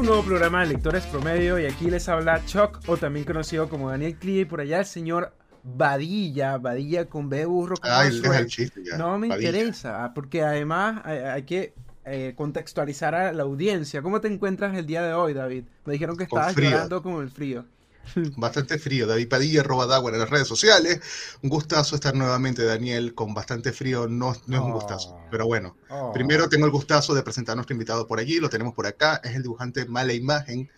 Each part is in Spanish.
un nuevo programa de Lectores Promedio y aquí les habla Chuck o también conocido como Daniel Clee y por allá el señor Badilla, Badilla con B burro. Ay, el chiste ya. No me interesa, porque además hay, que eh, contextualizar a la audiencia. ¿Cómo te encuentras el día de hoy, David? Me dijeron que estabas llorando con el frío. Bastante frío. David Padilla, Robadagua en las redes sociales. Un gustazo estar nuevamente, Daniel, con bastante frío. No, no es un gustazo, oh. pero bueno. Oh. Primero tengo el gustazo de presentar a nuestro invitado por allí. Lo tenemos por acá. Es el dibujante Mala Imagen.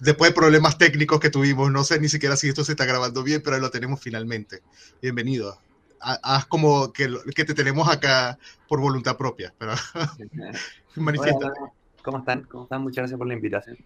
Después de problemas técnicos que tuvimos, no sé ni siquiera si esto se está grabando bien, pero lo tenemos finalmente. Bienvenido. Haz como que, que te tenemos acá por voluntad propia, pero manifiesta. ¿Cómo están? ¿Cómo están? Muchas gracias por la invitación.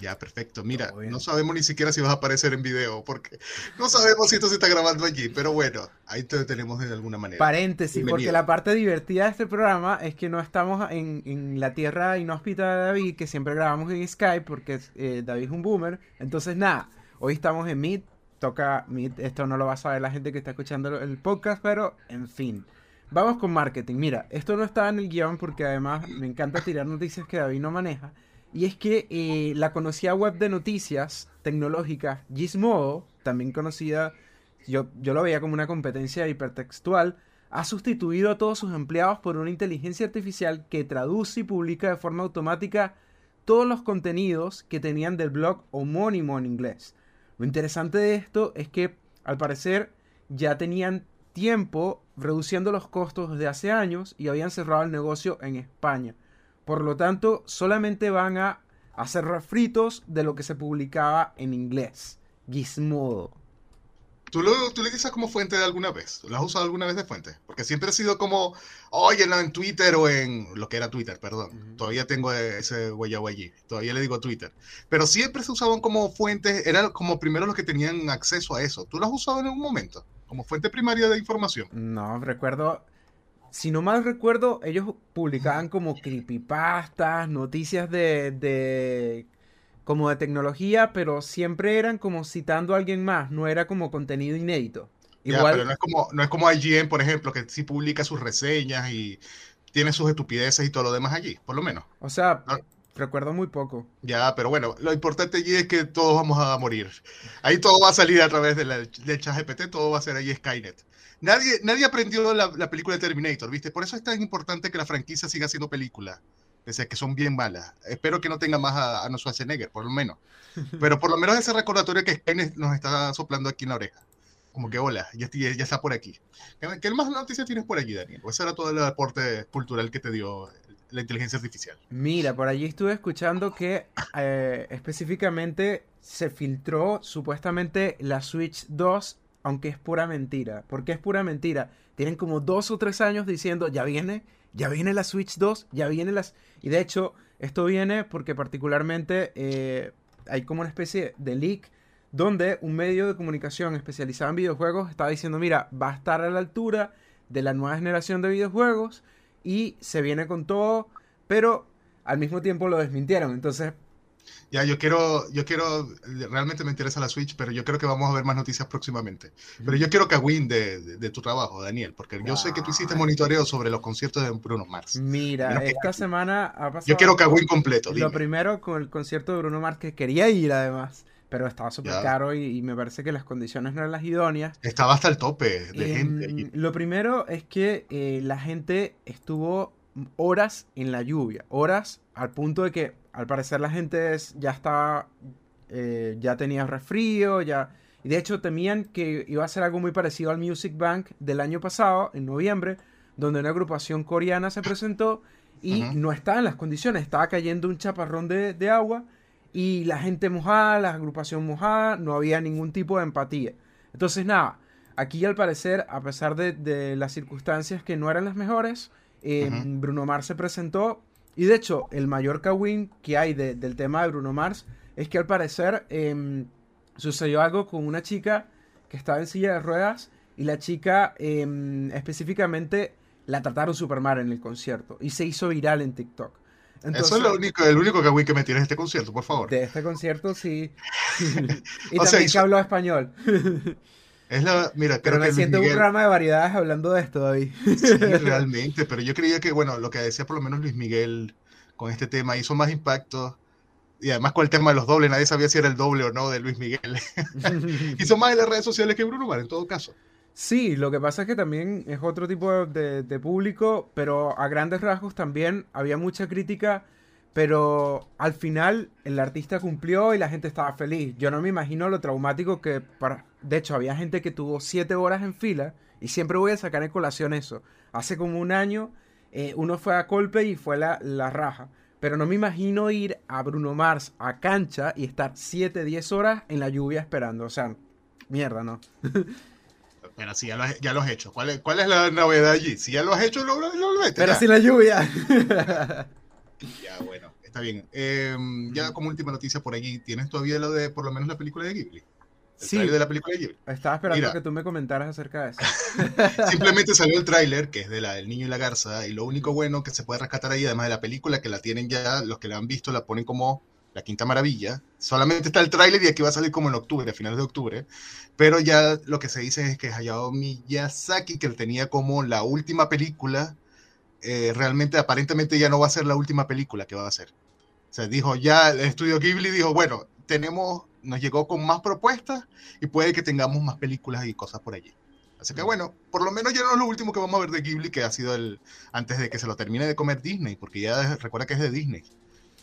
Ya, perfecto. Mira, no sabemos ni siquiera si vas a aparecer en video, porque no sabemos si esto se está grabando allí, pero bueno, ahí te tenemos de alguna manera. Paréntesis, porque la parte divertida de este programa es que no estamos en, en la tierra inhóspita de David, que siempre grabamos en Skype, porque eh, David es un boomer. Entonces, nada, hoy estamos en Meet, toca Meet, esto no lo va a saber la gente que está escuchando el podcast, pero en fin. Vamos con marketing. Mira, esto no estaba en el guion porque además me encanta tirar noticias que David no maneja. Y es que eh, la conocida web de noticias tecnológicas Gizmodo, también conocida, yo, yo lo veía como una competencia hipertextual, ha sustituido a todos sus empleados por una inteligencia artificial que traduce y publica de forma automática todos los contenidos que tenían del blog homónimo en inglés. Lo interesante de esto es que al parecer ya tenían tiempo reduciendo los costos desde hace años y habían cerrado el negocio en España. Por lo tanto, solamente van a hacer refritos de lo que se publicaba en inglés. Gizmodo. ¿Tú lo, ¿Tú le dices como fuente de alguna vez? ¿Lo has usado alguna vez de fuente? Porque siempre ha sido como, oye, en Twitter o en lo que era Twitter, perdón. Todavía tengo ese huella allí. Todavía le digo Twitter. Pero siempre se usaban como fuentes, eran como primero los que tenían acceso a eso. ¿Tú lo has usado en algún momento? Como fuente primaria de información. No, recuerdo si no mal recuerdo, ellos publicaban como creepypastas, noticias de, de como de tecnología, pero siempre eran como citando a alguien más, no era como contenido inédito. Igual, pero no es como no es como IGN, por ejemplo, que sí publica sus reseñas y tiene sus estupideces y todo lo demás allí, por lo menos. O sea, recuerdo muy poco. Ya, pero bueno, lo importante allí es que todos vamos a morir. Ahí todo va a salir a través del, del chat GPT, todo va a ser allí Skynet. Nadie, nadie aprendió la, la, película de Terminator, ¿viste? Por eso es tan importante que la franquicia siga haciendo películas. Pese que son bien malas. Espero que no tenga más a Arnold Schwarzenegger, por lo menos. Pero por lo menos ese recordatorio que Skynet nos está soplando aquí en la oreja. Como que, hola, ya, está por aquí. ¿Qué más noticias tienes por allí, Daniel? ¿O ese era todo el aporte cultural que te dio la inteligencia artificial? Mira, por allí estuve escuchando que eh, específicamente se filtró supuestamente la Switch 2 aunque es pura mentira. ¿Por qué es pura mentira? Tienen como dos o tres años diciendo, ya viene, ya viene la Switch 2, ya viene las... Y de hecho, esto viene porque particularmente eh, hay como una especie de leak donde un medio de comunicación especializado en videojuegos está diciendo, mira, va a estar a la altura de la nueva generación de videojuegos y se viene con todo, pero al mismo tiempo lo desmintieron. Entonces, ya, yo quiero, yo quiero, realmente me interesa la Switch, pero yo creo que vamos a ver más noticias próximamente. Pero yo quiero Kawin de, de, tu trabajo, Daniel, porque yo sé que tú hiciste monitoreo sobre los conciertos de Bruno Mars. Mira, esta semana ha pasado... Yo quiero Kawin completo. Lo primero con el concierto de Bruno Mars, que quería ir además, pero estaba súper caro y, me parece que las condiciones no eran las idóneas. Estaba hasta el tope de em, gente. Lo primero es que eh, la gente estuvo horas en la lluvia, horas al punto de que al parecer la gente ya estaba, eh, ya tenía resfrío, ya... Y de hecho temían que iba a ser algo muy parecido al Music Bank del año pasado, en noviembre, donde una agrupación coreana se presentó y no estaba en las condiciones, estaba cayendo un chaparrón de, agua y la gente mojada, la agrupación mojada, no había ningún tipo de empatía. Entonces nada, aquí al parecer, a pesar de, las circunstancias que no eran las mejores, eh, Bruno Mars se presentó y de hecho, el mayor kawin que hay del tema de Bruno Mars es que al parecer em, sucedió algo con una chica que estaba en silla de ruedas y la chica em, específicamente la trataron super mal en el concierto y se hizo viral en TikTok. Eso es lo único, el único kawin que me tiene en este concierto, por favor. De este concierto, sí. y también que habló español. Es la, mira, creo pero me siento un programa de variedades hablando de esto, David. Sí, realmente, pero yo creía que, bueno, lo que decía por lo menos Luis Miguel con este tema hizo más impacto y además con el tema de los dobles, nadie sabía si era el doble o no de Luis Miguel. Hizo más en las redes sociales que Bruno Mars, en todo caso. Sí, lo que pasa es que también es otro tipo de, de, público, pero a grandes rasgos también había mucha crítica, pero al final el artista cumplió y la gente estaba feliz. Yo no me imagino lo traumático que, para... de hecho, había gente que tuvo siete horas en fila y siempre voy a sacar en colación eso. Hace como un año eh, uno fue a Colpe y fue la, la raja. Pero no me imagino ir a Bruno Mars a cancha y estar 7, 10 horas en la lluvia esperando. O sea, mierda, ¿no? Pero si ya lo has, ya lo has hecho. ¿Cuál es, ¿Cuál es, la novedad allí? Si ya lo has hecho, lo, lo, lo Pero sin la lluvia. ya, bueno, está bien. Eh, ya como última noticia por allí, ¿tienes todavía lo de, por lo menos, la película de Ghibli? sí. de la película de Ghibli. Estaba esperando Mira, que tú me comentaras acerca de eso. simplemente salió el tráiler, que es de la El Niño y la Garza, y lo único bueno que se puede rescatar ahí, además de la película, que la tienen ya, los que la han visto la ponen como la quinta maravilla. Solamente está el tráiler y aquí va a salir como en octubre, a finales de octubre. Pero ya lo que se dice es que Hayao Miyazaki, que tenía como la última película, eh, realmente aparentemente ya no va a ser la última película que va a hacer. O sea, dijo ya, el estudio Ghibli dijo, bueno, tenemos nos llegó con más propuestas y puede que tengamos más películas y cosas por allí. Así que bueno, por lo menos ya no es lo último que vamos a ver de Ghibli, que ha sido el antes de que se lo termine de comer Disney, porque ya recuerda que es de Disney.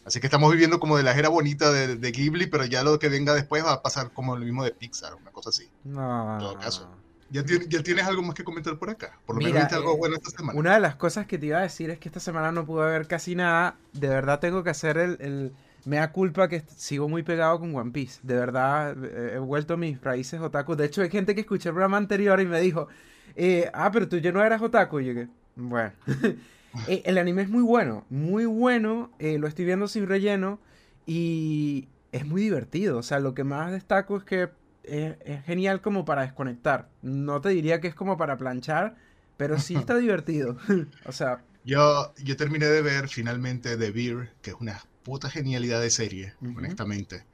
Así que estamos viviendo como de la era bonita de, de, Ghibli, pero ya lo que venga después va a pasar como lo mismo de Pixar, una cosa así. No. En todo caso. ¿Ya, ya tienes algo más que comentar por acá? Por lo Mira, menos viste algo eh, bueno esta semana. Una de las cosas que te iba a decir es que esta semana no pude ver casi nada. De verdad tengo que hacer el, el me da culpa que sigo muy pegado con One Piece. De verdad, eh, he vuelto mis raíces otaku. De hecho, hay gente que escuché el programa anterior y me dijo, eh, ah, pero tú ya no eras otaku. Y yo que, bueno. Eh, el anime es muy bueno, muy bueno. lo estoy viendo sin relleno y es muy divertido. O sea, lo que más destaco es que es, es genial como para desconectar. No te diría que es como para planchar, pero sí está divertido. o sea... Yo, yo terminé de ver finalmente The Beer, que es una puta genialidad de serie, uh -huh. honestamente.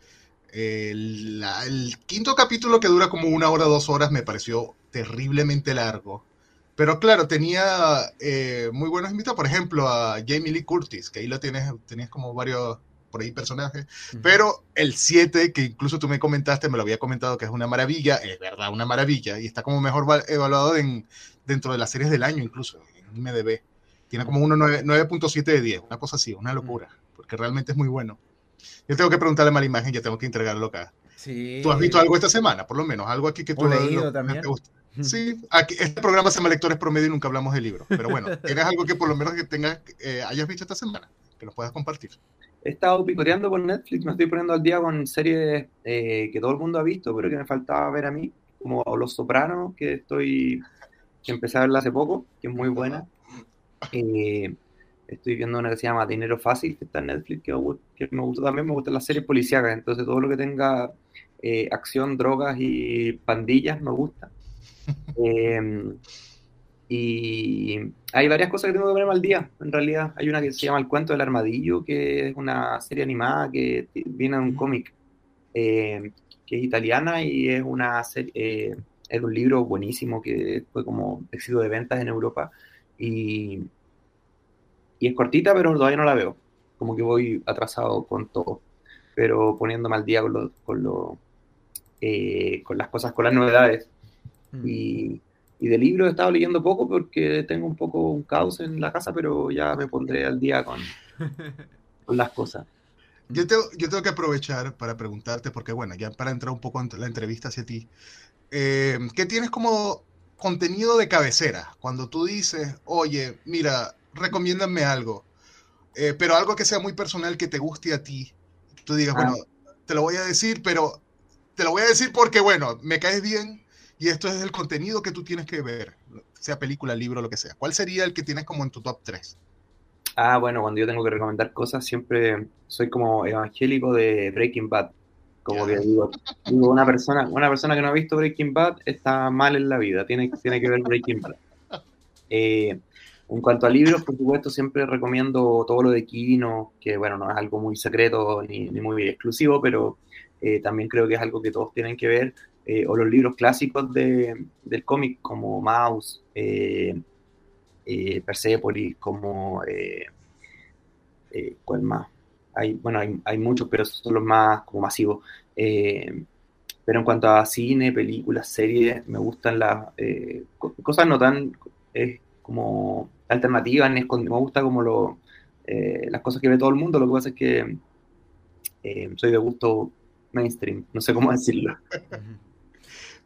El, la, el, quinto capítulo que dura como una hora, dos horas, me pareció terriblemente largo. Pero claro, tenía eh, muy buenos invitados, por ejemplo, a Jamie Lee Curtis, que ahí lo tienes, tenías como varios por ahí personajes. Uh -huh. Pero el 7, que incluso tú me comentaste, me lo había comentado que es una maravilla, es verdad, una maravilla, y está como mejor evaluado en, dentro de las series del año, incluso, en IMDB. Tiene como 9.7 de 10, una cosa así, una locura. Uh -huh porque realmente es muy bueno. Yo tengo que preguntarle mala imagen, ya tengo que entregarlo acá. Sí. ¿Tú has visto algo esta semana, por lo menos? Algo aquí que tú has leído también. Te gusta? Sí, aquí, este programa se llama Lectores Promedio y nunca hablamos de libros. Pero bueno, ¿tienes algo que por lo menos que tengas, eh, hayas visto esta semana? Que nos puedas compartir. He estado picoteando por Netflix, me estoy poniendo al día con series eh, que todo el mundo ha visto, pero que me faltaba ver a mí, como Los Sopranos, que estoy que empecé a verla hace poco, que es muy buena. Eh, estoy viendo una que se llama Dinero Fácil, que está en Netflix, que, que me gusta también, me gustan las series policíacas, entonces todo lo que tenga eh, acción, drogas y pandillas me gusta. y hay varias cosas que tengo que ponerme al día, en realidad. Hay una que se llama El Cuento del Armadillo, que es una serie animada que viene de un cómic, eh, que es italiana y es una serie, eh, es un libro buenísimo que fue como éxito de ventas en Europa. Y y es cortita, pero todavía no la veo. Como que voy atrasado con todo. Pero poniéndome al día con, lo, con, lo, eh, con las cosas, con las novedades. Mm. Y, y, de libros he estado leyendo poco porque tengo un poco un caos en la casa, pero ya me pondré al día con, con las cosas. Yo tengo, yo tengo que aprovechar para preguntarte, porque bueno, ya para entrar un poco en la entrevista hacia ti, eh, ¿qué tienes como contenido de cabecera? Cuando tú dices, oye, mira, recomiéndame algo, eh, pero algo que sea muy personal, que te guste a ti. Tú digas, ah. bueno, te lo voy a decir, pero te lo voy a decir porque, bueno, me caes bien y esto es el contenido que tú tienes que ver, sea película, libro, lo que sea. ¿Cuál sería el que tienes como en tu top 3? Ah, bueno, cuando yo tengo que recomendar cosas, siempre soy como evangélico de Breaking Bad. Como que digo, digo, una persona, una persona que no ha visto Breaking Bad está mal en la vida, tiene, tiene que ver Breaking Bad. Eh, en cuanto a libros, por supuesto, siempre recomiendo todo lo de Quino, que bueno, no es algo muy secreto ni, ni muy exclusivo, pero eh, también creo que es algo que todos tienen que ver, eh, o los libros clásicos de, del cómic, como Mouse, eh, Persepolis, como, ¿cuál más? hay, bueno, hay, hay muchos, pero son los más como masivos. Eh, pero en cuanto a cine, películas, series, me gustan las eh, cosas no tan eh, como alternativas, me gusta como lo, las cosas que ve todo el mundo, lo que pasa es que soy de gusto mainstream, no sé cómo decirlo.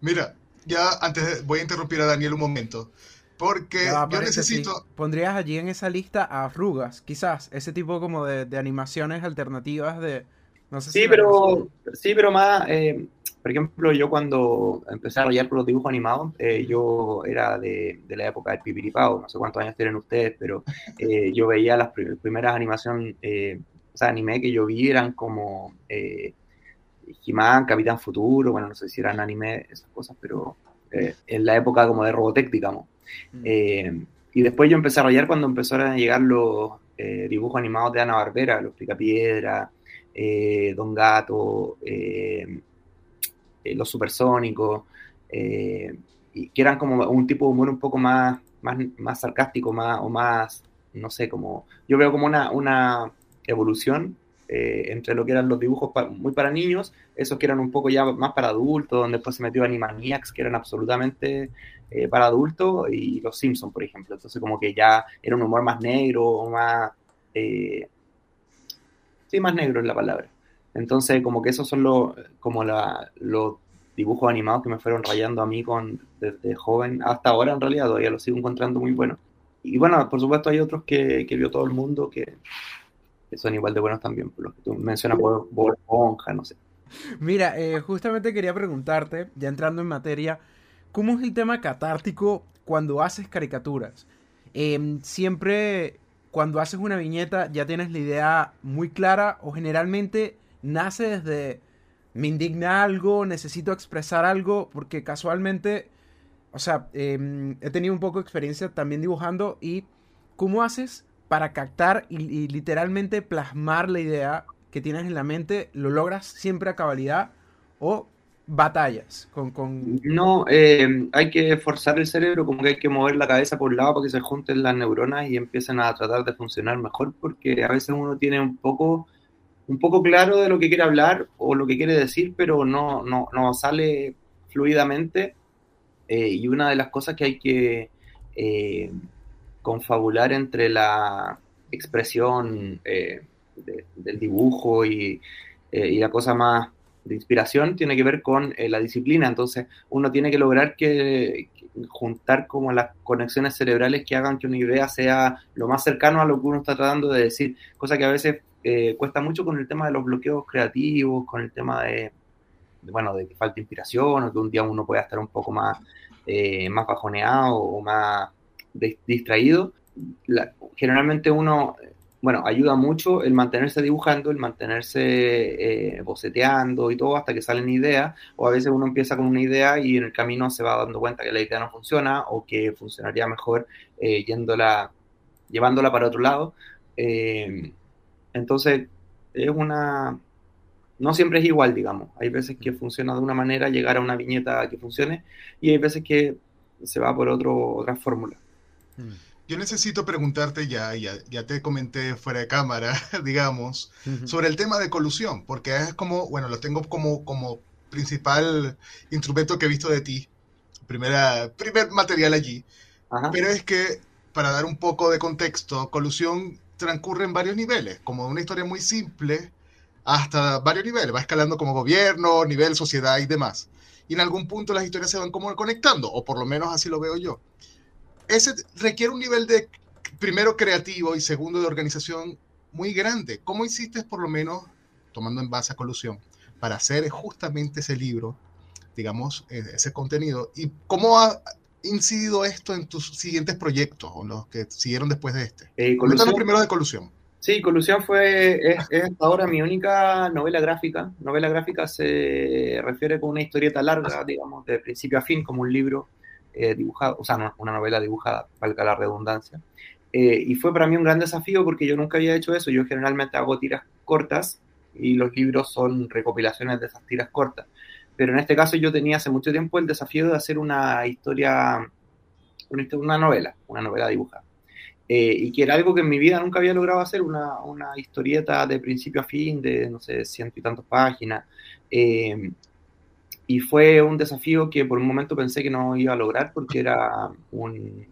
Mira, ya antes voy a interrumpir a Daniel un momento. Porque yo necesito. Pondrías allí en esa lista a arrugas, quizás, ese tipo como de, animaciones alternativas de. No sé sí, pero, sí, pero más. Eh, por ejemplo, yo cuando empecé a rayar por los dibujos animados, eh, yo era de, de, la época del Pipiripao, no sé cuántos años tienen ustedes, pero eh, yo veía las primeras animaciones, o sea, anime que yo vi eran como He-Man, Capitán Futuro, bueno, no sé si eran anime, esas cosas, pero en la época como de Robotech, digamos. Mm. Eh, y después yo empecé a rayar cuando empezaron a llegar los eh, dibujos animados de Ana Barbera, los Picapiedra, eh, Don Gato, los Supersónicos, y que eran como un tipo de humor un poco más, más, más sarcástico, más, o más, no sé, como, yo veo como una, una evolución eh, entre lo que eran los dibujos muy para niños, esos que eran un poco ya más para adultos, donde después se metió Animaniacs, que eran absolutamente eh, para adultos, y los Simpsons, por ejemplo. Entonces, como que ya era un humor más negro, más. Eh, sí, más negro es la palabra. Entonces, como que esos son los, como los dibujos animados que me fueron rayando a mí con, desde joven hasta ahora, en realidad, todavía los sigo encontrando muy buenos. Y bueno, por supuesto, hay otros que, que vio todo el mundo que que son igual de buenos también, por los que tú mencionas por Esponja, no sé. Mira, eh, justamente quería preguntarte, ya entrando en materia, ¿cómo es el tema catártico cuando haces caricaturas? Em, siempre cuando haces una viñeta ya tienes la idea muy clara o generalmente nace desde me indigna algo, necesito expresar algo, porque casualmente, o sea, em, he tenido un poco de experiencia también dibujando y ¿cómo haces para captar y, literalmente plasmar la idea que tienes en la mente, lo logras siempre a cabalidad o batallas. No, eh, hay que forzar el cerebro, como que hay que mover la cabeza por un lado para que se junten las neuronas y empiecen a tratar de funcionar mejor, porque a veces uno tiene un poco, un poco claro de lo que quiere hablar o lo que quiere decir, pero no, no, no sale fluidamente. Eh, y una de las cosas que hay que... Eh, confabular entre la expresión eh, del dibujo eh, y, la cosa más de inspiración tiene que ver con eh, la disciplina. Entonces, uno tiene que lograr que, juntar como las conexiones cerebrales que hagan que una idea sea lo más cercano a lo que uno está tratando de decir, cosa que a veces cuesta mucho con el tema de los bloqueos creativos, con el tema de, bueno, de que falta inspiración o que un día uno pueda estar un poco más, más bajoneado o más distraído, generalmente uno, bueno, ayuda mucho el mantenerse dibujando, el mantenerse eh, boceteando y todo hasta que salen ideas, o a veces uno empieza con una idea y en el camino se va dando cuenta que la idea no funciona o que funcionaría mejor eh, yéndola, llevándola para otro lado. Eh, entonces, es una... No siempre es igual, digamos. Hay veces que funciona de una manera, llegar a una viñeta que funcione, y hay veces que se va por otro, otra fórmula. Yo necesito preguntarte ya, ya, ya te comenté fuera de cámara, digamos, sobre el tema de colusión, porque es como, bueno, lo tengo como, como principal instrumento que he visto de ti, primera, primer material allí, pero es que, para dar un poco de contexto, colusión transcurre en varios niveles, como una historia muy simple hasta varios niveles, va escalando como gobierno, nivel, sociedad y demás. Y en algún punto las historias se van como conectando, o por lo menos así lo veo yo ese requiere un nivel de, primero, creativo y segundo, de organización muy grande. ¿Cómo hiciste, por lo menos, tomando en base a colusión, para hacer justamente ese libro, digamos, e, ese contenido? ¿Y cómo ha incidido esto en tus siguientes proyectos o los que siguieron después de este? Eh, primero de colusión. Sí, Colusión fue, es, ahora mi única novela gráfica. Novela gráfica se refiere con una historieta larga, digamos, de principio a fin, como un libro eh, o sea, una novela dibujada, valga la redundancia. Eh, y fue para mí un gran desafío porque yo nunca había hecho eso. Yo generalmente hago tiras cortas y los libros son recopilaciones de esas tiras cortas. Pero en este caso yo tenía hace mucho tiempo el desafío de hacer una historia, una novela, una novela dibujada. eh, y que era algo que en mi vida nunca había logrado hacer, una, una historieta de principio a fin, de, no sé, ciento y tantas páginas. Eh, y fue un desafío que por un momento pensé que no iba a lograr porque era un,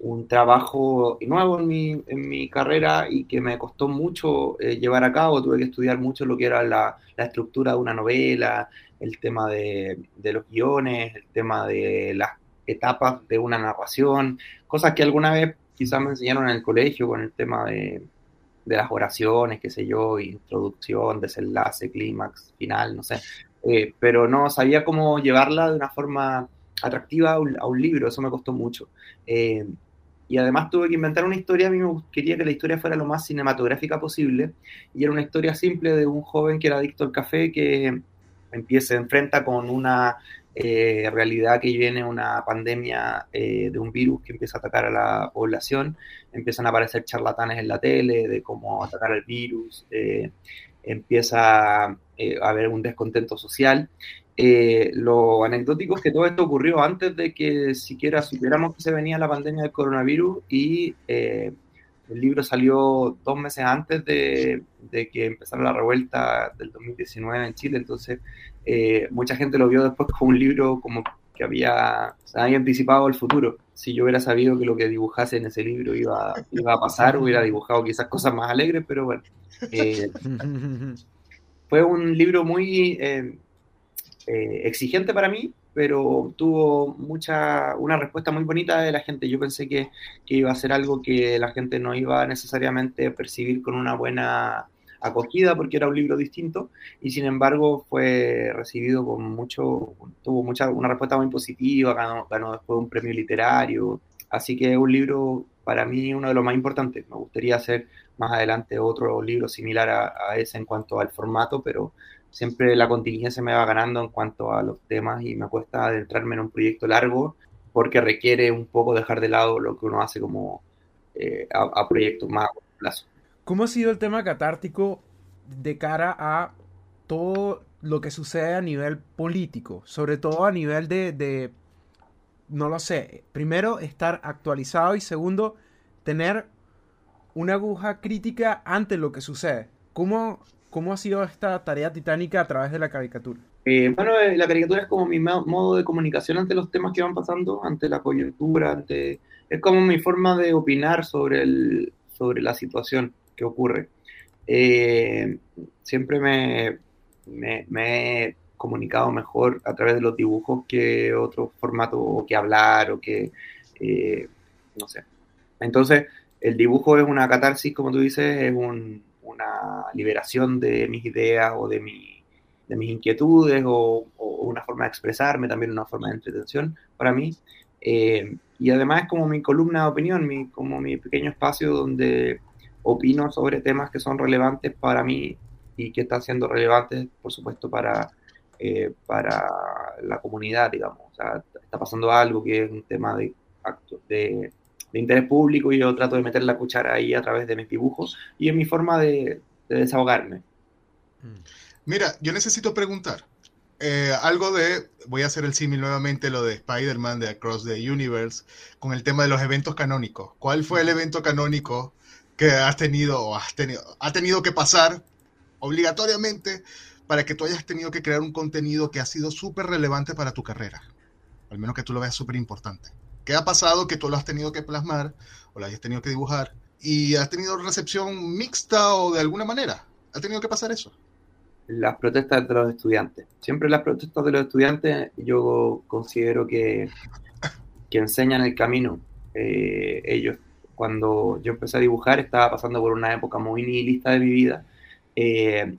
un trabajo nuevo en mi, en mi, carrera y que me costó mucho eh, llevar a cabo. Tuve que estudiar mucho lo que era la, la estructura de una novela, el tema de, de, los guiones, el tema de las etapas de una narración, cosas que alguna vez quizás me enseñaron en el colegio con el tema de, de las oraciones, qué sé yo, introducción, desenlace, clímax, final, no sé. Eh, pero no sabía cómo llevarla de una forma atractiva a un, a un libro, eso me costó mucho. Eh, y además tuve que inventar una historia, a mí me quería que la historia fuera lo más cinematográfica posible, y era una historia simple de un joven que era adicto al café, que empieza, se enfrenta con una eh, realidad que viene una pandemia eh, de un virus que empieza a atacar a la población, empiezan a aparecer charlatanes en la tele de cómo atacar al virus, eh, empieza eh, a haber un descontento social. Eh, lo anecdótico es que todo esto ocurrió antes de que siquiera supiéramos que se venía la pandemia del coronavirus y eh, el libro salió dos meses antes de, de, que empezara la revuelta del 2019 en Chile, entonces mucha gente lo vio después como un libro como que había, había anticipado el futuro. Si yo hubiera sabido que lo que dibujase en ese libro iba, iba a pasar, hubiera dibujado quizás cosas más alegres, pero bueno. Eh, fue un libro muy eh, eh, exigente para mí, pero tuvo mucha, una respuesta muy bonita de la gente. Yo pensé que, que iba a ser algo que la gente no iba necesariamente a percibir con una buena acogida porque era un libro distinto y sin embargo fue recibido con mucho, tuvo mucha, una respuesta muy positiva, ganó, ganó después un premio literario, así que es un libro para mí uno de los más importantes. Me gustaría hacer más adelante otro libro similar a, ese en cuanto al formato, pero siempre la contingencia me va ganando en cuanto a los temas y me cuesta adentrarme en un proyecto largo porque requiere un poco dejar de lado lo que uno hace como eh, a, a proyectos más a plazo. ¿Cómo ha sido el tema catártico de cara a todo lo que sucede a nivel político? Sobre todo a nivel de, de, no lo sé, primero estar actualizado y segundo, tener una aguja crítica ante lo que sucede. ¿Cómo, cómo ha sido esta tarea titánica a través de la caricatura? Eh, bueno, la caricatura es como mi modo de comunicación ante los temas que van pasando, ante la coyuntura, ante... es como mi forma de opinar sobre, el, sobre la situación que ocurre. Eh, siempre me, me, he comunicado mejor a través de los dibujos que otro formato, o que hablar, o que, eh, no sé. Entonces, el dibujo es una catarsis, como tú dices, es un, una liberación de mis ideas o de, mi, de mis inquietudes o, o, una forma de expresarme, también una forma de entretención para mí. Eh, y además es como mi columna de opinión, mi, como mi pequeño espacio donde opino sobre temas que son relevantes para mí y que están siendo relevantes, por supuesto, para, eh, para la comunidad, digamos. O sea, está pasando algo que es un tema de, de, de, interés público y yo trato de meter la cuchara ahí a través de mis dibujos y es mi forma de, de desahogarme. Mira, yo necesito preguntar. Eh, algo de, voy a hacer el símil nuevamente, lo de Spider-Man de Across the Universe, con el tema de los eventos canónicos. ¿Cuál fue el evento canónico que has tenido has tenido, ha tenido que pasar obligatoriamente para que tú hayas tenido que crear un contenido que ha sido súper relevante para tu carrera. Al menos que tú lo veas súper importante. ¿Qué ha pasado que tú lo has tenido que plasmar o lo hayas tenido que dibujar y has tenido recepción mixta o de alguna manera? ¿Ha tenido que pasar eso? Las protestas de los estudiantes. Siempre las protestas de los estudiantes yo considero que, que enseñan el camino. Eh, ellos cuando yo empecé a dibujar estaba pasando por una época muy nihilista de mi vida. Eh,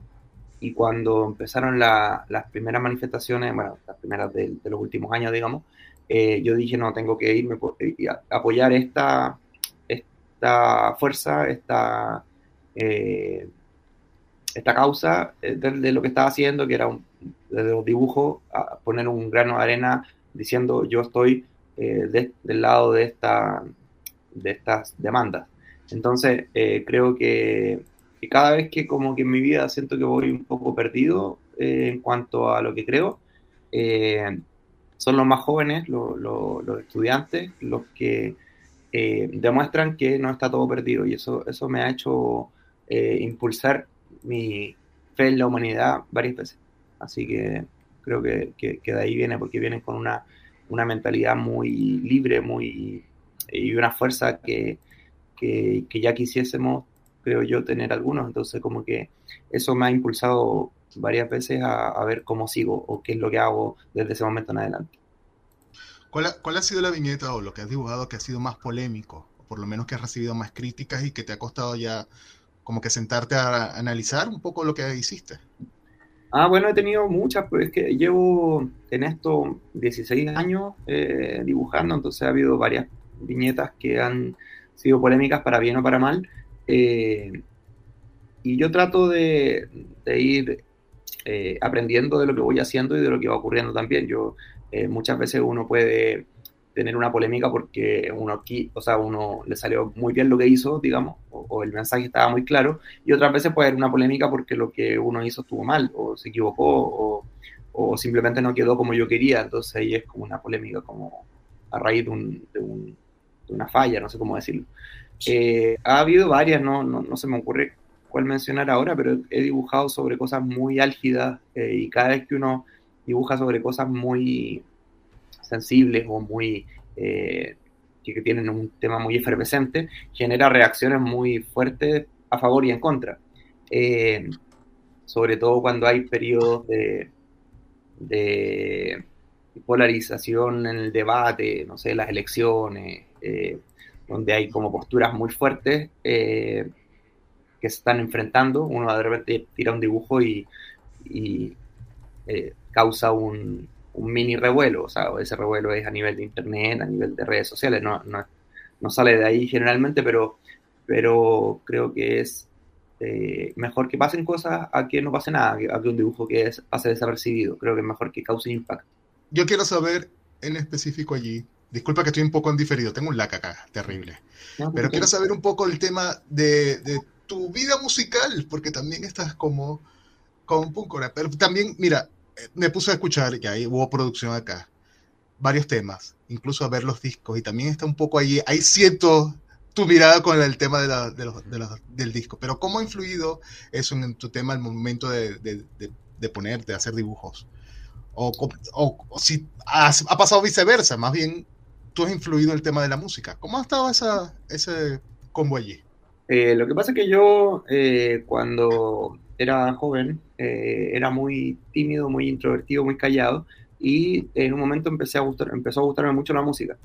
y cuando empezaron la, las primeras manifestaciones, bueno, las primeras de, los últimos años, digamos, eh, yo dije, no, tengo que irme y apoyar esta, esta fuerza, esta, eh, esta causa de, de, lo que estaba haciendo, que era desde los dibujos, poner un grano de arena diciendo yo estoy eh, de, del lado de esta de estas demandas. Entonces, eh, creo que, que, cada vez que como que en mi vida siento que voy un poco perdido eh, en cuanto a lo que creo, eh, son los más jóvenes, lo, lo, los estudiantes, los que demuestran que no está todo perdido y eso, eso me ha hecho impulsar mi fe en la humanidad varias veces. Así que creo que, que, de ahí viene, porque vienen con una, una mentalidad muy libre muy, y una fuerza que, que, que ya quisiésemos, creo yo, tener algunos. Entonces como que eso me ha impulsado varias veces a, a ver cómo sigo o qué es lo que hago desde ese momento en adelante. ¿Cuál ha, ¿Cuál ha, sido la viñeta o lo que has dibujado que ha sido más polémico? O por lo menos que has recibido más críticas y que te ha costado ya como que sentarte a analizar un poco lo que hiciste. Ah, bueno, he tenido muchas, pues es que llevo en esto 16 años eh, dibujando, entonces ha habido varias viñetas que han sido polémicas para bien o para mal. Eh, y yo trato de, de ir eh, aprendiendo de lo que voy haciendo y de lo que va ocurriendo también. Yo eh, muchas veces uno puede tener una polémica porque uno aquí, o sea, uno le salió muy bien lo que hizo, digamos, o, el mensaje estaba muy claro, y otras veces puede haber una polémica porque lo que uno hizo estuvo mal, o se equivocó, o, o simplemente no quedó como yo quería, entonces ahí es como una polémica como a raíz de, un, de, un, una falla, no sé cómo decirlo. Eh, ha habido varias, no, no, no, se me ocurre cuál mencionar ahora, pero he dibujado sobre cosas muy álgidas eh, y cada vez que uno dibuja sobre cosas muy sensibles o muy eh, que, tienen un tema muy efervescente, genera reacciones muy fuertes a favor y en contra. Eh, sobre todo cuando hay periodos de, de, polarización en el debate, no sé, las elecciones, eh, donde hay como posturas muy fuertes que se están enfrentando, uno de repente tira un dibujo y, y causa un, un, mini revuelo, o sea, ese revuelo es a nivel de internet, a nivel de redes sociales, no, no, no sale de ahí generalmente, pero, pero creo que es eh, mejor que pasen cosas a que no pase nada, a que un dibujo que es, pase desapercibido, creo que es mejor que cause impacto. Yo quiero saber en específico allí, disculpa que estoy un poco en diferido, tengo un lag acá, terrible, no, pero quiero saber un poco el tema de, de tu vida musical, porque también estás como, como Punkora, pero también, mira, me puse a escuchar, que ahí hubo producción acá, varios temas, incluso a ver los discos, y también está un poco ahí, ahí siento tu mirada con el tema de la, de los, de los, del disco, pero ¿cómo ha influido eso en tu tema al momento de, de, de poner, de hacer dibujos? O, o, o si has, ha pasado viceversa, más bien tú has influido el tema de la música. ¿Cómo ha estado esa, ese combo allí? Eh, lo que pasa es que yo, eh, cuando era joven, eh, era muy tímido, muy introvertido, muy callado, y en un momento empecé a gustar, empezó a gustarme mucho la música.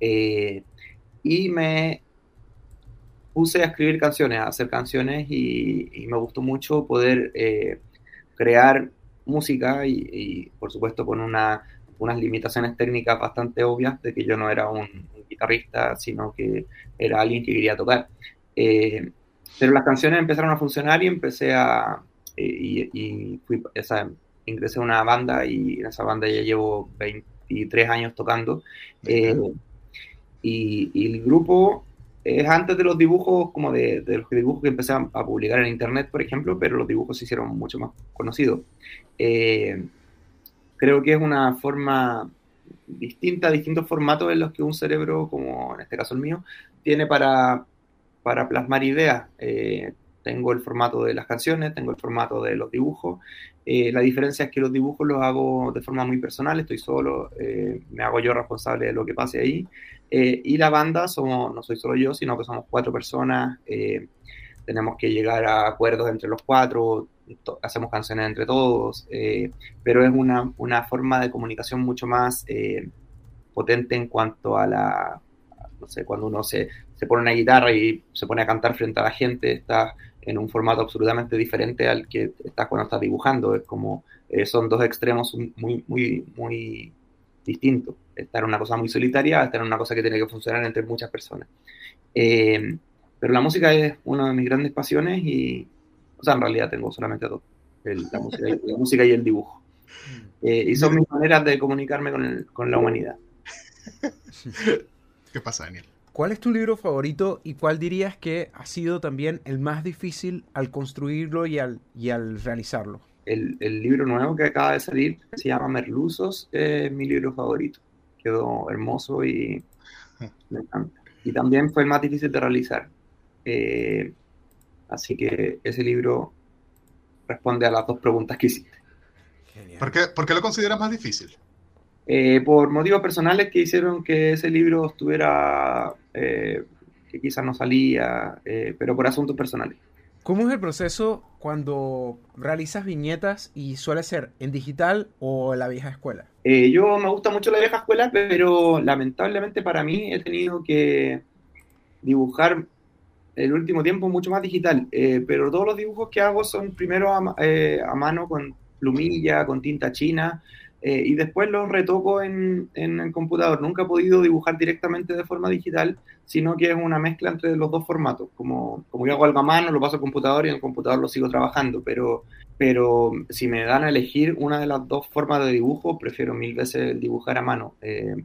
Y me puse a escribir canciones, a hacer canciones, y, me gustó mucho poder crear música, y, por supuesto con una, unas limitaciones técnicas bastante obvias, de que yo no era un, un guitarrista, sino que era alguien que quería tocar. Eh, pero las canciones empezaron a funcionar y empecé a... Eh, y, y fui, o sea, ingresé a una banda y en esa banda ya llevo 23 años tocando. Eh, y, y, el grupo es antes de los dibujos, como de, de, los dibujos que empecé a, publicar en internet, por ejemplo, pero los dibujos se hicieron mucho más conocidos. Eh, creo que es una forma distinta, distintos formatos en los que un cerebro, como en este caso el mío, tiene para para plasmar ideas. Eh, tengo el formato de las canciones, tengo el formato de los dibujos. Eh, la diferencia es que los dibujos los hago de forma muy personal, estoy solo, eh, me hago yo responsable de lo que pase ahí. Y la banda, somos, no soy solo yo, sino que somos cuatro personas, tenemos que llegar a acuerdos entre los cuatro, hacemos canciones entre todos, eh, pero es una, una, forma de comunicación mucho más potente en cuanto a la, no sé, cuando uno se, se pone una guitarra y se pone a cantar frente a la gente, está en un formato absolutamente diferente al que estás cuando estás dibujando. Es como, eh, son dos extremos muy, muy, muy distintos. Estar en una cosa muy solitaria, estar en una cosa que tiene que funcionar entre muchas personas. Eh, pero la música es una de mis grandes pasiones y, o sea, en realidad tengo solamente dos, el, la, música y, la, música y, el dibujo. Eh, y son mis maneras de comunicarme con, el, con la humanidad. ¿Qué pasa, Daniel? ¿Cuál es tu libro favorito y cuál dirías que ha sido también el más difícil al construirlo y al, y al realizarlo? El, el, libro nuevo que acaba de salir se llama Merluzos, es mi libro favorito. Quedó hermoso y me encanta. y también fue el más difícil de realizar. Eh, así que ese libro responde a las dos preguntas que hiciste. ¿Por qué, ¿Por qué lo consideras más difícil? Eh, por motivos personales que hicieron que ese libro estuviera, eh, que quizás no salía, eh, pero por asuntos personales. ¿Cómo es el proceso cuando realizas viñetas y suele ser en digital o en la vieja escuela? yo me gusta mucho la vieja escuela, pero lamentablemente para mí he tenido que dibujar el último tiempo mucho más digital, pero todos los dibujos que hago son primero a, a mano con plumilla, con tinta china, eh, y después los retoco en, en, el computador. Nunca he podido dibujar directamente de forma digital, sino que es una mezcla entre los dos formatos. Como, como yo hago algo a mano, lo paso al computador y en el computador lo sigo trabajando, pero, pero si me dan a elegir una de las dos formas de dibujo, prefiero mil veces dibujar a mano, eh,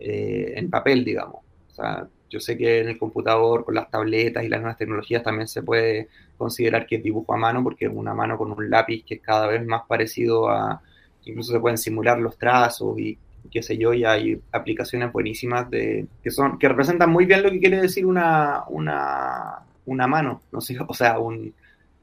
eh, en papel, digamos. O sea, yo sé que en el computador, con las tabletas y las nuevas tecnologías, también se puede considerar que es dibujo a mano, porque una mano con un lápiz que es cada vez más parecido a, incluso se pueden simular los trazos y qué sé yo, y hay aplicaciones buenísimas de, que, son, que representan muy bien lo que quiere decir una, una, una mano, no sé, o sea, un,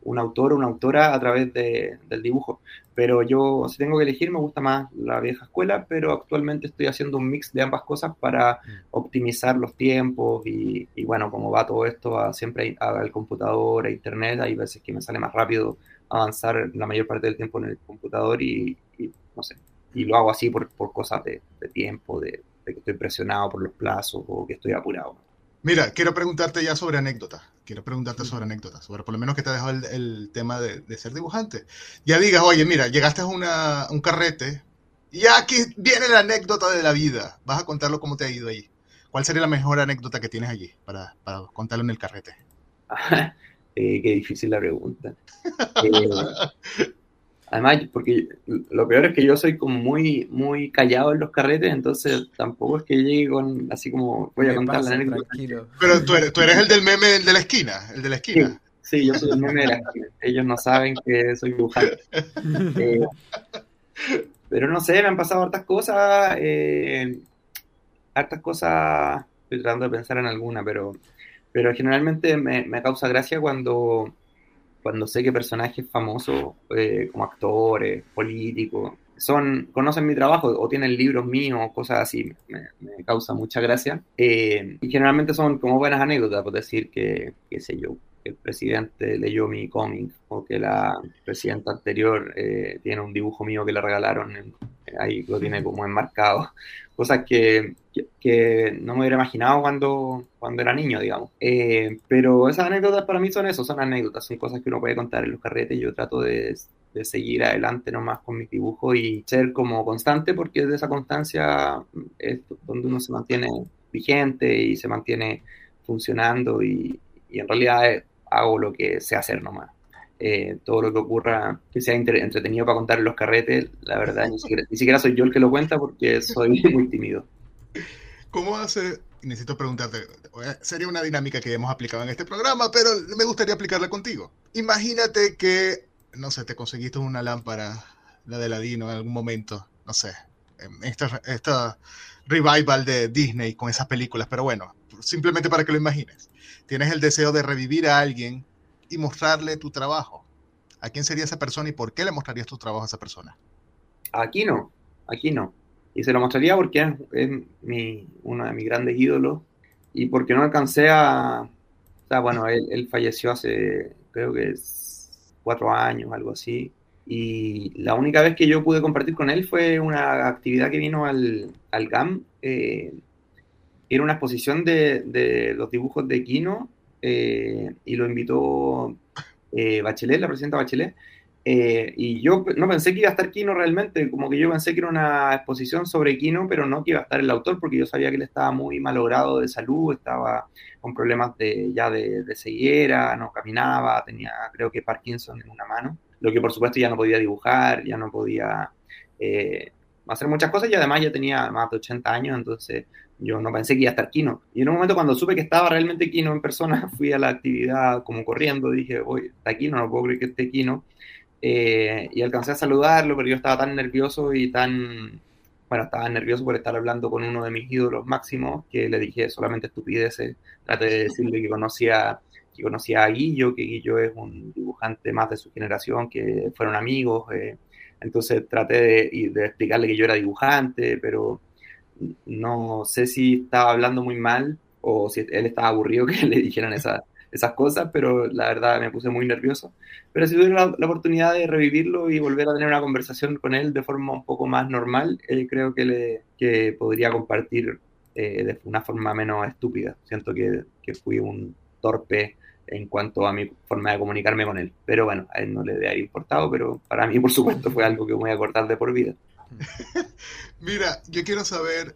un autor o una autora a través de, del dibujo. Pero yo, si tengo que elegir, me gusta más la vieja escuela, pero actualmente estoy haciendo un mix de ambas cosas para mm. optimizar los tiempos y, y bueno, como va todo esto a, siempre al computador, a internet, hay veces que me sale más rápido avanzar la mayor parte del tiempo en el computador y, no sé, y lo hago así por, por cosas de, de tiempo, de, de que estoy presionado por los plazos o que estoy apurado. Mira, quiero preguntarte ya sobre anécdotas. Quiero preguntarte sobre anécdotas, sobre por lo menos que te ha dejado el, el tema de, de, ser dibujante. Ya digas, oye, mira, llegaste a una, un carrete y ya aquí viene la anécdota de la vida. Vas a contarlo cómo te ha ido ahí. ¿Cuál sería la mejor anécdota que tienes allí para, para contarlo en el carrete? eh, qué difícil la pregunta. Eh, Además, porque lo peor es que yo soy como muy, muy callado en los carretes, entonces tampoco es que llegue con, así como, voy a contar la anécdota. Pero tú eres, tú eres el del meme el de la esquina, el de la esquina. Sí, sí yo soy el meme de la esquina. Ellos no saben que soy dibujante. Eh, pero no sé, me han pasado hartas cosas, eh, hartas cosas, estoy tratando de pensar en alguna, pero, pero generalmente me, me causa gracia cuando cuando sé que personajes famosos, eh, como actores, políticos, son, conocen mi trabajo o tienen libros míos, cosas así, me, me causa mucha gracia. Eh, y generalmente son como buenas anécdotas, por decir que, qué sé yo, el presidente leyó mi cómic o que la presidenta anterior eh, tiene un dibujo mío que le regalaron, en, ahí lo tiene como enmarcado. Cosas que, que, que, no me hubiera imaginado cuando, cuando era niño, digamos. Eh, pero esas anécdotas para mí son eso, son anécdotas, son cosas que uno puede contar en los carretes. Yo trato de, de seguir adelante nomás con mis dibujos y ser como constante porque de esa constancia es donde uno se mantiene vigente y se mantiene funcionando y, y en realidad es, hago lo que sé hacer nomás. Eh, todo lo que ocurra que sea entretenido para contar en los carretes, la verdad, ni siquiera, ni siquiera, soy yo el que lo cuenta porque soy muy tímido. ¿Cómo hace? Necesito preguntarte, sería una dinámica que hemos aplicado en este programa, pero me gustaría aplicarla contigo. Imagínate que, no sé, te conseguiste una lámpara, la de Ladino, en algún momento, no sé, esta, esta revival de Disney con esas películas, pero bueno, simplemente para que lo imagines. Tienes el deseo de revivir a alguien y mostrarle tu trabajo. ¿A quién sería esa persona y por qué le mostrarías tu trabajo a esa persona? Aquí no, aquí no. Y se lo mostraría porque es, mi, uno de mis grandes ídolos y porque no alcancé a... O bueno, él, él falleció hace, creo que es cuatro años, algo así. Y la única vez que yo pude compartir con él fue una actividad que vino al, al GAM. Eh, era una exposición de, de, los dibujos de Kino eh, y lo invitó eh, Bachelet, la presidenta Bachelet. Eh, y yo no pensé que iba a estar Kino realmente, como que yo pensé que era una exposición sobre Kino, pero no que iba a estar el autor, porque yo sabía que él estaba muy malogrado de salud, estaba con problemas de, ya de, de ceguera, no caminaba, tenía creo que Parkinson en una mano lo que por supuesto ya no podía dibujar, ya no podía eh, hacer muchas cosas y además ya tenía más de 80 años, entonces yo no pensé que iba a estar Kino. Y en un momento cuando supe que estaba realmente Kino en persona, fui a la actividad como corriendo, dije, oye, está Kino, no puedo creer que esté Kino. Eh, y alcancé a saludarlo, pero yo estaba tan nervioso y tan bueno, estaba nervioso por estar hablando con uno de mis ídolos máximos, que le dije solamente estupideces, traté de decirle que conocía, que conocía a Guillo, que Guillo es un dibujante más de su generación, que fueron amigos, eh, entonces traté de, de, explicarle que yo era dibujante, pero no sé si estaba hablando muy mal o si él estaba aburrido que le dijeran esa, esas cosas, pero la verdad me puse muy nervioso. Pero si tuviera la, oportunidad de revivirlo y volver a tener una conversación con él de forma un poco más normal, eh, creo que, le, que podría compartir eh, de una forma menos estúpida. Siento que, que, fui un torpe en cuanto a mi forma de comunicarme con él. Pero bueno, a él no le debe haber importado, pero para mí, por supuesto, fue algo que voy a cortar de por vida. Mira, yo quiero saber,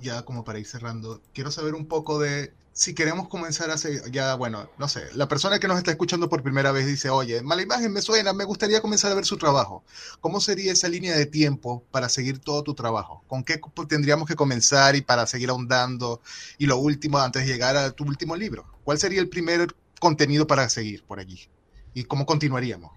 ya como para ir cerrando, quiero saber un poco de si queremos comenzar a hacer, ya bueno, no sé, la persona que nos está escuchando por primera vez dice, oye, mala imagen me suena, me gustaría comenzar a ver su trabajo. ¿Cómo sería esa línea de tiempo para seguir todo tu trabajo? ¿Con qué tendríamos que comenzar y para seguir ahondando? Y lo último, antes de llegar a tu último libro, ¿cuál sería el primer contenido para seguir por allí? ¿Y cómo continuaríamos?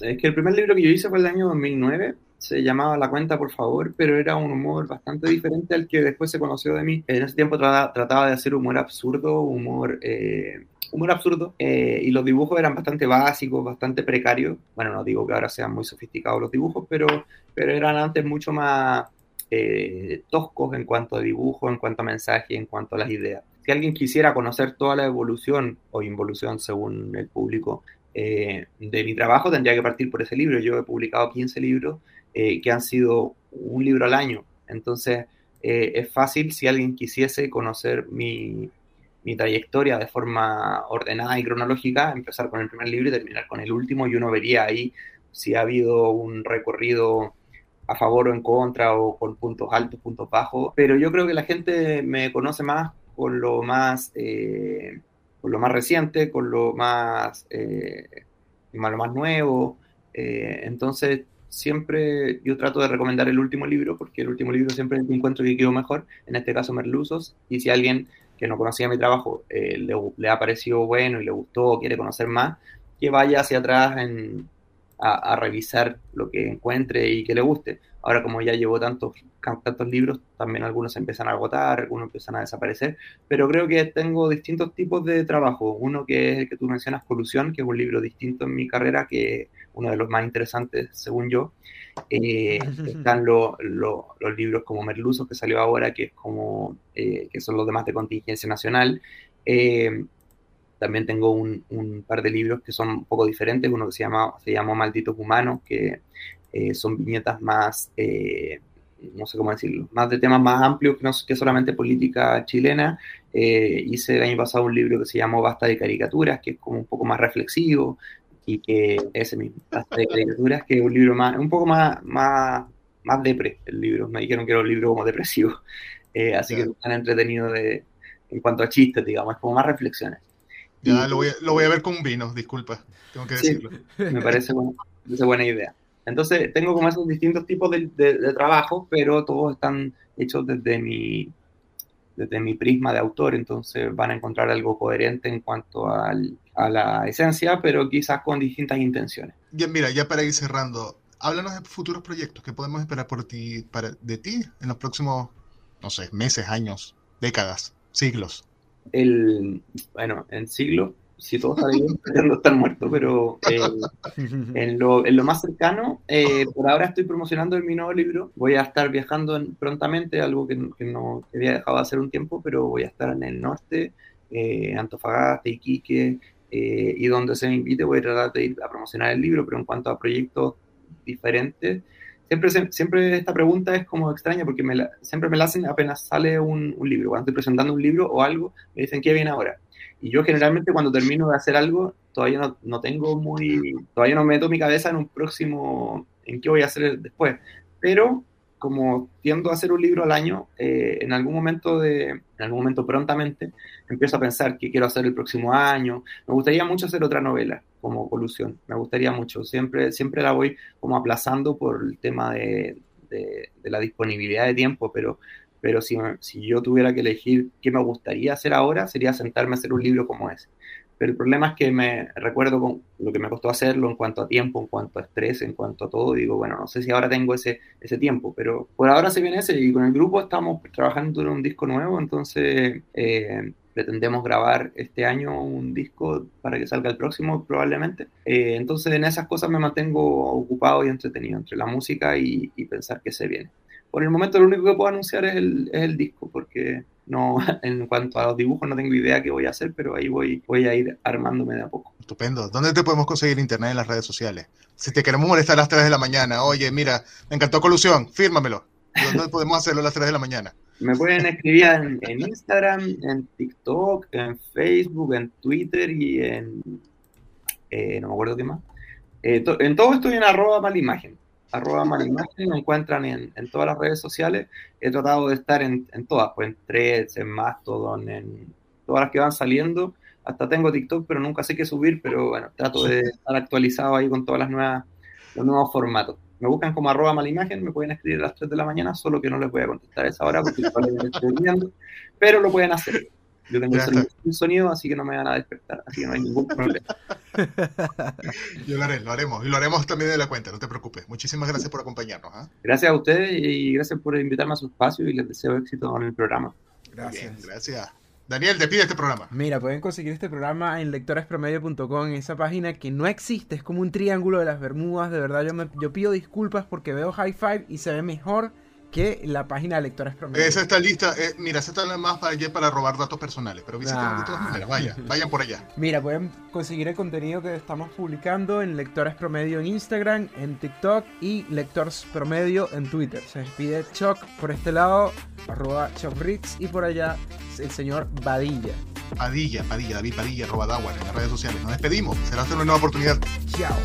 Es que el primer libro que yo hice fue el año 2009 se llamaba La Cuenta, por favor, pero era un humor bastante diferente al que después se conoció de mí. En ese tiempo trataba, trataba de hacer humor absurdo, humor, eh, humor absurdo, eh, y los dibujos eran bastante básicos, bastante precarios. Bueno, no digo que ahora sean muy sofisticados los dibujos, pero, pero eran antes mucho más eh, toscos en cuanto a dibujo, en cuanto a mensaje, en cuanto a las ideas. Si alguien quisiera conocer toda la evolución o involución según el público eh, de mi trabajo, tendría que partir por ese libro. Yo he publicado 15 libros eh, que han sido un libro al año. Entonces, eh, es fácil si alguien quisiese conocer mi, mi, trayectoria de forma ordenada y cronológica, empezar con el primer libro y terminar con el último, y uno vería ahí si ha habido un recorrido a favor o en contra, o con puntos altos, puntos bajos. Pero yo creo que la gente me conoce más con lo más, eh, con lo más reciente, con lo más, eh, lo más nuevo. Entonces, siempre yo trato de recomendar el último libro, porque el último libro siempre encuentro que quedó mejor, en este caso Merluzos, y si alguien que no conocía mi trabajo eh, le, ha parecido bueno y le gustó o quiere conocer más, que vaya hacia atrás en, a, revisar lo que encuentre y que le guste. Ahora como ya llevo tantos, tantos libros, también algunos se empiezan a agotar, algunos empiezan a desaparecer, pero creo que tengo distintos tipos de trabajo. Uno que es el que tú mencionas, Colusión, que es un libro distinto en mi carrera, que uno de los más interesantes, según yo. Eh, están lo, lo, los libros como Merluzos, que salió ahora, que, es como, eh, que son los demás de contingencia nacional. Eh, también tengo un, un, par de libros que son un poco diferentes, uno que se llama se llamó Malditos Humanos, que eh, son viñetas más, eh, no sé cómo decirlo, más de temas más amplios que, no, que solamente política chilena. Eh, hice el año pasado un libro que se llamó Basta de Caricaturas, que es como un poco más reflexivo, y que ese mismo, Basta de Caricaturas, que es un libro más, un poco más, más, más depre, el libro. Me dijeron que era un libro como depresivo, eh, así claro. que están entretenido de, en cuanto a chistes, digamos, es como más reflexiones. Ya, y, lo, voy a, lo voy a ver con vino, disculpa, tengo que decirlo. Sí, me parece bueno, es buena idea. Entonces, tengo como esos distintos tipos de, de, de trabajo, pero todos están hechos desde mi, desde mi prisma de autor, entonces van a encontrar algo coherente en cuanto al, a la esencia, pero quizás con distintas intenciones. Bien, mira, ya para ir cerrando, háblanos de futuros proyectos que podemos esperar por ti, para, de ti en los próximos, no sé, meses, años, décadas, siglos. El, bueno, en siglos, si todo está bien, pretendo estar muerto, pero eh, en, lo, en, lo, más cercano, eh, por ahora estoy promocionando mi nuevo libro. Voy a estar viajando en, prontamente, algo que, que, no había dejado de hacer un tiempo, pero voy a estar en el norte, eh, Antofagasta, Iquique, eh, y donde se me invite voy a tratar de ir a promocionar el libro, pero en cuanto a proyectos diferentes, siempre, siempre esta pregunta es como extraña porque me la, siempre me la hacen apenas sale un, un libro. Cuando estoy presentando un libro o algo, me dicen, ¿qué viene ahora? Y yo generalmente cuando termino de hacer algo, todavía no, no, tengo muy, todavía no meto mi cabeza en un próximo, en qué voy a hacer después. Pero como tiendo a hacer un libro al año, eh, en algún momento de, en algún momento prontamente, empiezo a pensar qué quiero hacer el próximo año. Me gustaría mucho hacer otra novela como Colusión. Me gustaría mucho. Siempre, siempre la voy como aplazando por el tema de, de, de la disponibilidad de tiempo, pero pero si, yo tuviera que elegir qué me gustaría hacer ahora, sería sentarme a hacer un libro como ese. Pero el problema es que me recuerdo con lo que me costó hacerlo en cuanto a tiempo, en cuanto a estrés, en cuanto a todo. Digo, bueno, no sé si ahora tengo ese, ese tiempo, pero por ahora se viene ese. Y con el grupo estamos trabajando en un disco nuevo, entonces eh, pretendemos grabar este año un disco para que salga el próximo, probablemente. Eh, entonces en esas cosas me mantengo ocupado y entretenido entre la música y, y pensar que se viene. Por el momento lo único que puedo anunciar es el, es el disco, porque no, en cuanto a los dibujos no tengo idea qué voy a hacer, pero ahí voy, voy a ir armándome de a poco. Estupendo. ¿Dónde te podemos conseguir internet en las redes sociales? Si te queremos molestar a las 3 de la mañana, oye, mira, me encantó Colusión, fírmamelo. ¿Dónde podemos hacerlo a las 3 de la mañana? Me pueden escribir en, en, Instagram, en TikTok, en Facebook, en Twitter y en... Eh, no me acuerdo qué más. Eh, to, en todo estoy en arroba malimagen arroba malimagen, me encuentran en, todas las redes sociales. He tratado de estar en, en todas, pues en Threads, en Mastodon, en todas las que van saliendo. Hasta tengo TikTok, pero nunca sé qué subir, pero bueno, trato de estar actualizado ahí con todas las nuevas, los nuevos formatos. Me buscan como arroba malimagen, me pueden escribir a las 3 de la mañana, solo que no les voy a contestar a esa hora porque estoy viendo, pero lo pueden hacer. Yo tengo un sonido, así que no me van a despertar, así que no hay ningún problema. Yo lo haré, lo haremos. Y lo haremos también de la cuenta, no te preocupes. Muchísimas gracias por acompañarnos. ¿eh? Gracias a ustedes y gracias por invitarme a su espacio y les deseo éxito en el programa. Gracias. Bien, gracias. Daniel, despide este programa. Mira, pueden conseguir este programa en lectorespromedio.com, en esa página que no existe, es como un triángulo de las Bermudas. De verdad, yo, me, yo pido disculpas porque veo High Five y se ve mejor que la página de lectores promedio. Esa está lista, eh, mira, esa está más para para robar datos personales, pero visiten ah. de todas maneras, vayan, vayan por allá. Mira, pueden conseguir el contenido que estamos publicando en Lectores Promedio en Instagram, en TikTok y Lectores Promedio en Twitter. Se despide Choc por este lado, arroba ChocRix y por allá el señor Badilla. Padilla, Padilla, David Padilla, arroba Dawar en las redes sociales. Nos despedimos, será hasta una nueva oportunidad. Chao.